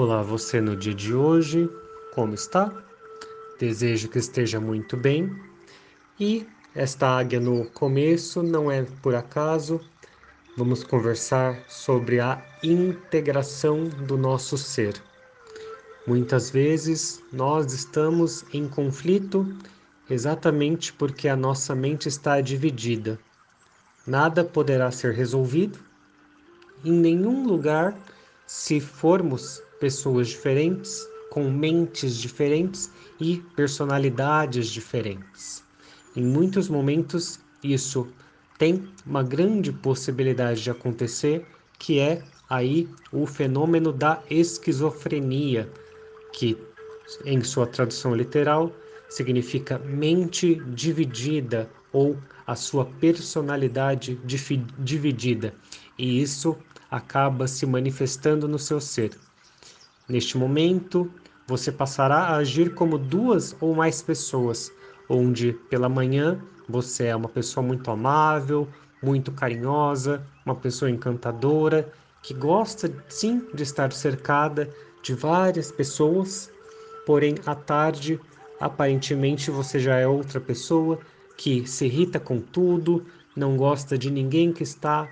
Olá, você no dia de hoje, como está? Desejo que esteja muito bem. E esta águia no começo não é por acaso. Vamos conversar sobre a integração do nosso ser. Muitas vezes nós estamos em conflito exatamente porque a nossa mente está dividida. Nada poderá ser resolvido em nenhum lugar se formos pessoas diferentes, com mentes diferentes e personalidades diferentes. Em muitos momentos, isso tem uma grande possibilidade de acontecer, que é aí o fenômeno da esquizofrenia, que em sua tradução literal significa mente dividida ou a sua personalidade dividida, e isso acaba se manifestando no seu ser. Neste momento, você passará a agir como duas ou mais pessoas, onde pela manhã você é uma pessoa muito amável, muito carinhosa, uma pessoa encantadora, que gosta sim de estar cercada de várias pessoas, porém à tarde, aparentemente você já é outra pessoa que se irrita com tudo, não gosta de ninguém que está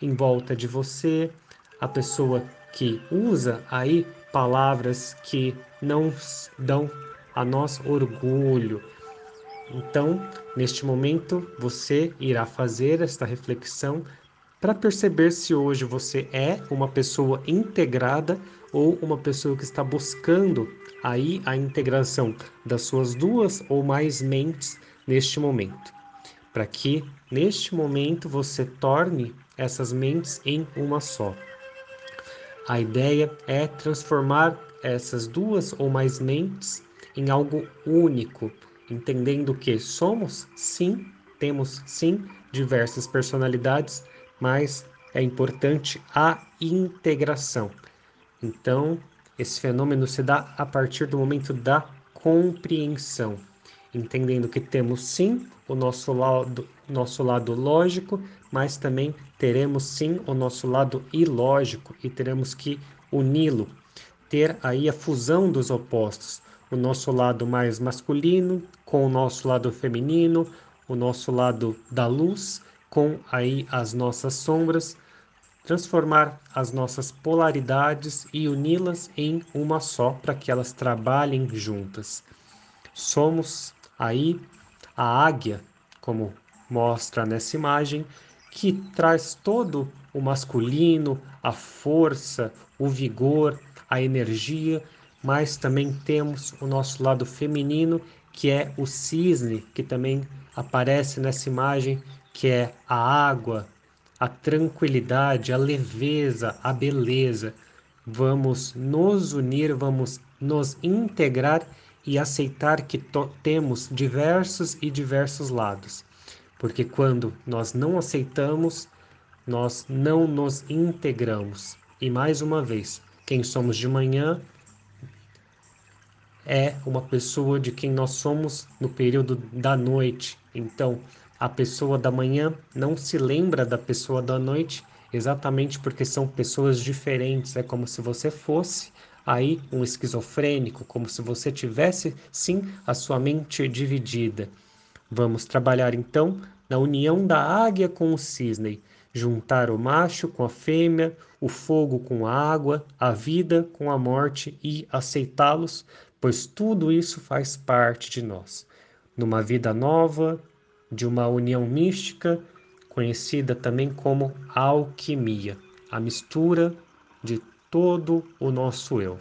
em volta de você, a pessoa que usa aí palavras que não dão a nós orgulho. Então, neste momento, você irá fazer esta reflexão para perceber se hoje você é uma pessoa integrada ou uma pessoa que está buscando aí a integração das suas duas ou mais mentes neste momento. Para que neste momento você torne essas mentes em uma só. A ideia é transformar essas duas ou mais mentes em algo único, entendendo que somos sim, temos sim diversas personalidades, mas é importante a integração. Então, esse fenômeno se dá a partir do momento da compreensão, entendendo que temos sim o nosso lado, nosso lado lógico, mas também teremos sim o nosso lado ilógico e teremos que uni-lo, ter aí a fusão dos opostos, o nosso lado mais masculino com o nosso lado feminino, o nosso lado da luz com aí as nossas sombras, transformar as nossas polaridades e uni-las em uma só para que elas trabalhem juntas. Somos aí a águia, como mostra nessa imagem, que traz todo o masculino, a força, o vigor, a energia, mas também temos o nosso lado feminino, que é o cisne, que também aparece nessa imagem, que é a água, a tranquilidade, a leveza, a beleza. Vamos nos unir, vamos nos integrar e aceitar que temos diversos e diversos lados. Porque quando nós não aceitamos, nós não nos integramos. E mais uma vez, quem somos de manhã é uma pessoa de quem nós somos no período da noite. Então, a pessoa da manhã não se lembra da pessoa da noite exatamente porque são pessoas diferentes. É como se você fosse aí um esquizofrênico, como se você tivesse sim a sua mente dividida. Vamos trabalhar então na união da águia com o cisne, juntar o macho com a fêmea, o fogo com a água, a vida com a morte e aceitá-los, pois tudo isso faz parte de nós. Numa vida nova, de uma união mística, conhecida também como alquimia, a mistura de todo o nosso eu.